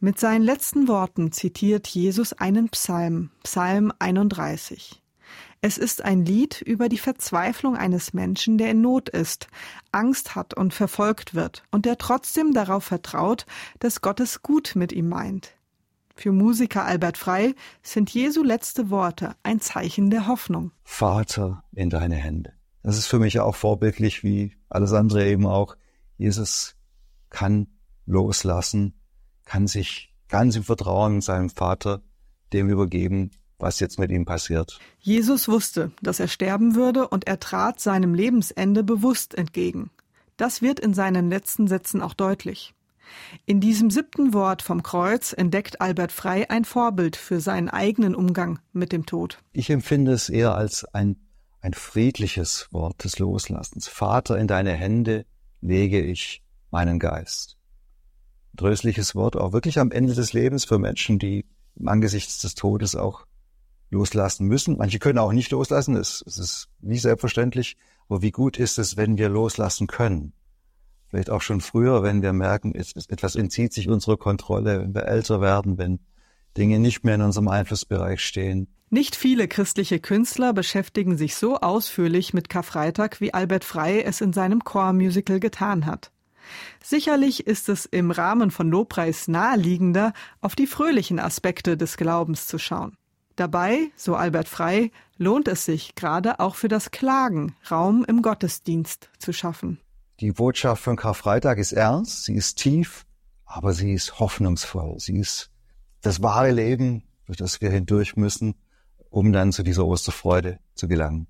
Mit seinen letzten Worten zitiert Jesus einen Psalm, Psalm 31. Es ist ein Lied über die Verzweiflung eines Menschen, der in Not ist, Angst hat und verfolgt wird und der trotzdem darauf vertraut, dass Gott es gut mit ihm meint. Für Musiker Albert Frei sind Jesu letzte Worte ein Zeichen der Hoffnung. Vater in deine Hände. Das ist für mich auch vorbildlich, wie alles andere eben auch. Jesus kann loslassen, kann sich ganz im Vertrauen seinem Vater dem übergeben, was jetzt mit ihm passiert. Jesus wusste, dass er sterben würde und er trat seinem Lebensende bewusst entgegen. Das wird in seinen letzten Sätzen auch deutlich. In diesem siebten Wort vom Kreuz entdeckt Albert Frei ein Vorbild für seinen eigenen Umgang mit dem Tod. Ich empfinde es eher als ein, ein friedliches Wort des Loslassens. Vater, in deine Hände lege ich meinen Geist. Tröstliches Wort auch wirklich am Ende des Lebens für Menschen, die angesichts des Todes auch loslassen müssen. Manche können auch nicht loslassen, es, es ist nie selbstverständlich. Aber wie gut ist es, wenn wir loslassen können? Vielleicht auch schon früher, wenn wir merken, es, etwas entzieht sich unserer Kontrolle, wenn wir älter werden, wenn Dinge nicht mehr in unserem Einflussbereich stehen. Nicht viele christliche Künstler beschäftigen sich so ausführlich mit Karfreitag, wie Albert Frey es in seinem Chormusical getan hat. Sicherlich ist es im Rahmen von Lobpreis naheliegender, auf die fröhlichen Aspekte des Glaubens zu schauen. Dabei, so Albert Frei, lohnt es sich gerade auch für das Klagen Raum im Gottesdienst zu schaffen. Die Botschaft von Karfreitag ist ernst, sie ist tief, aber sie ist hoffnungsvoll. Sie ist das wahre Leben, durch das wir hindurch müssen, um dann zu dieser Osterfreude zu gelangen.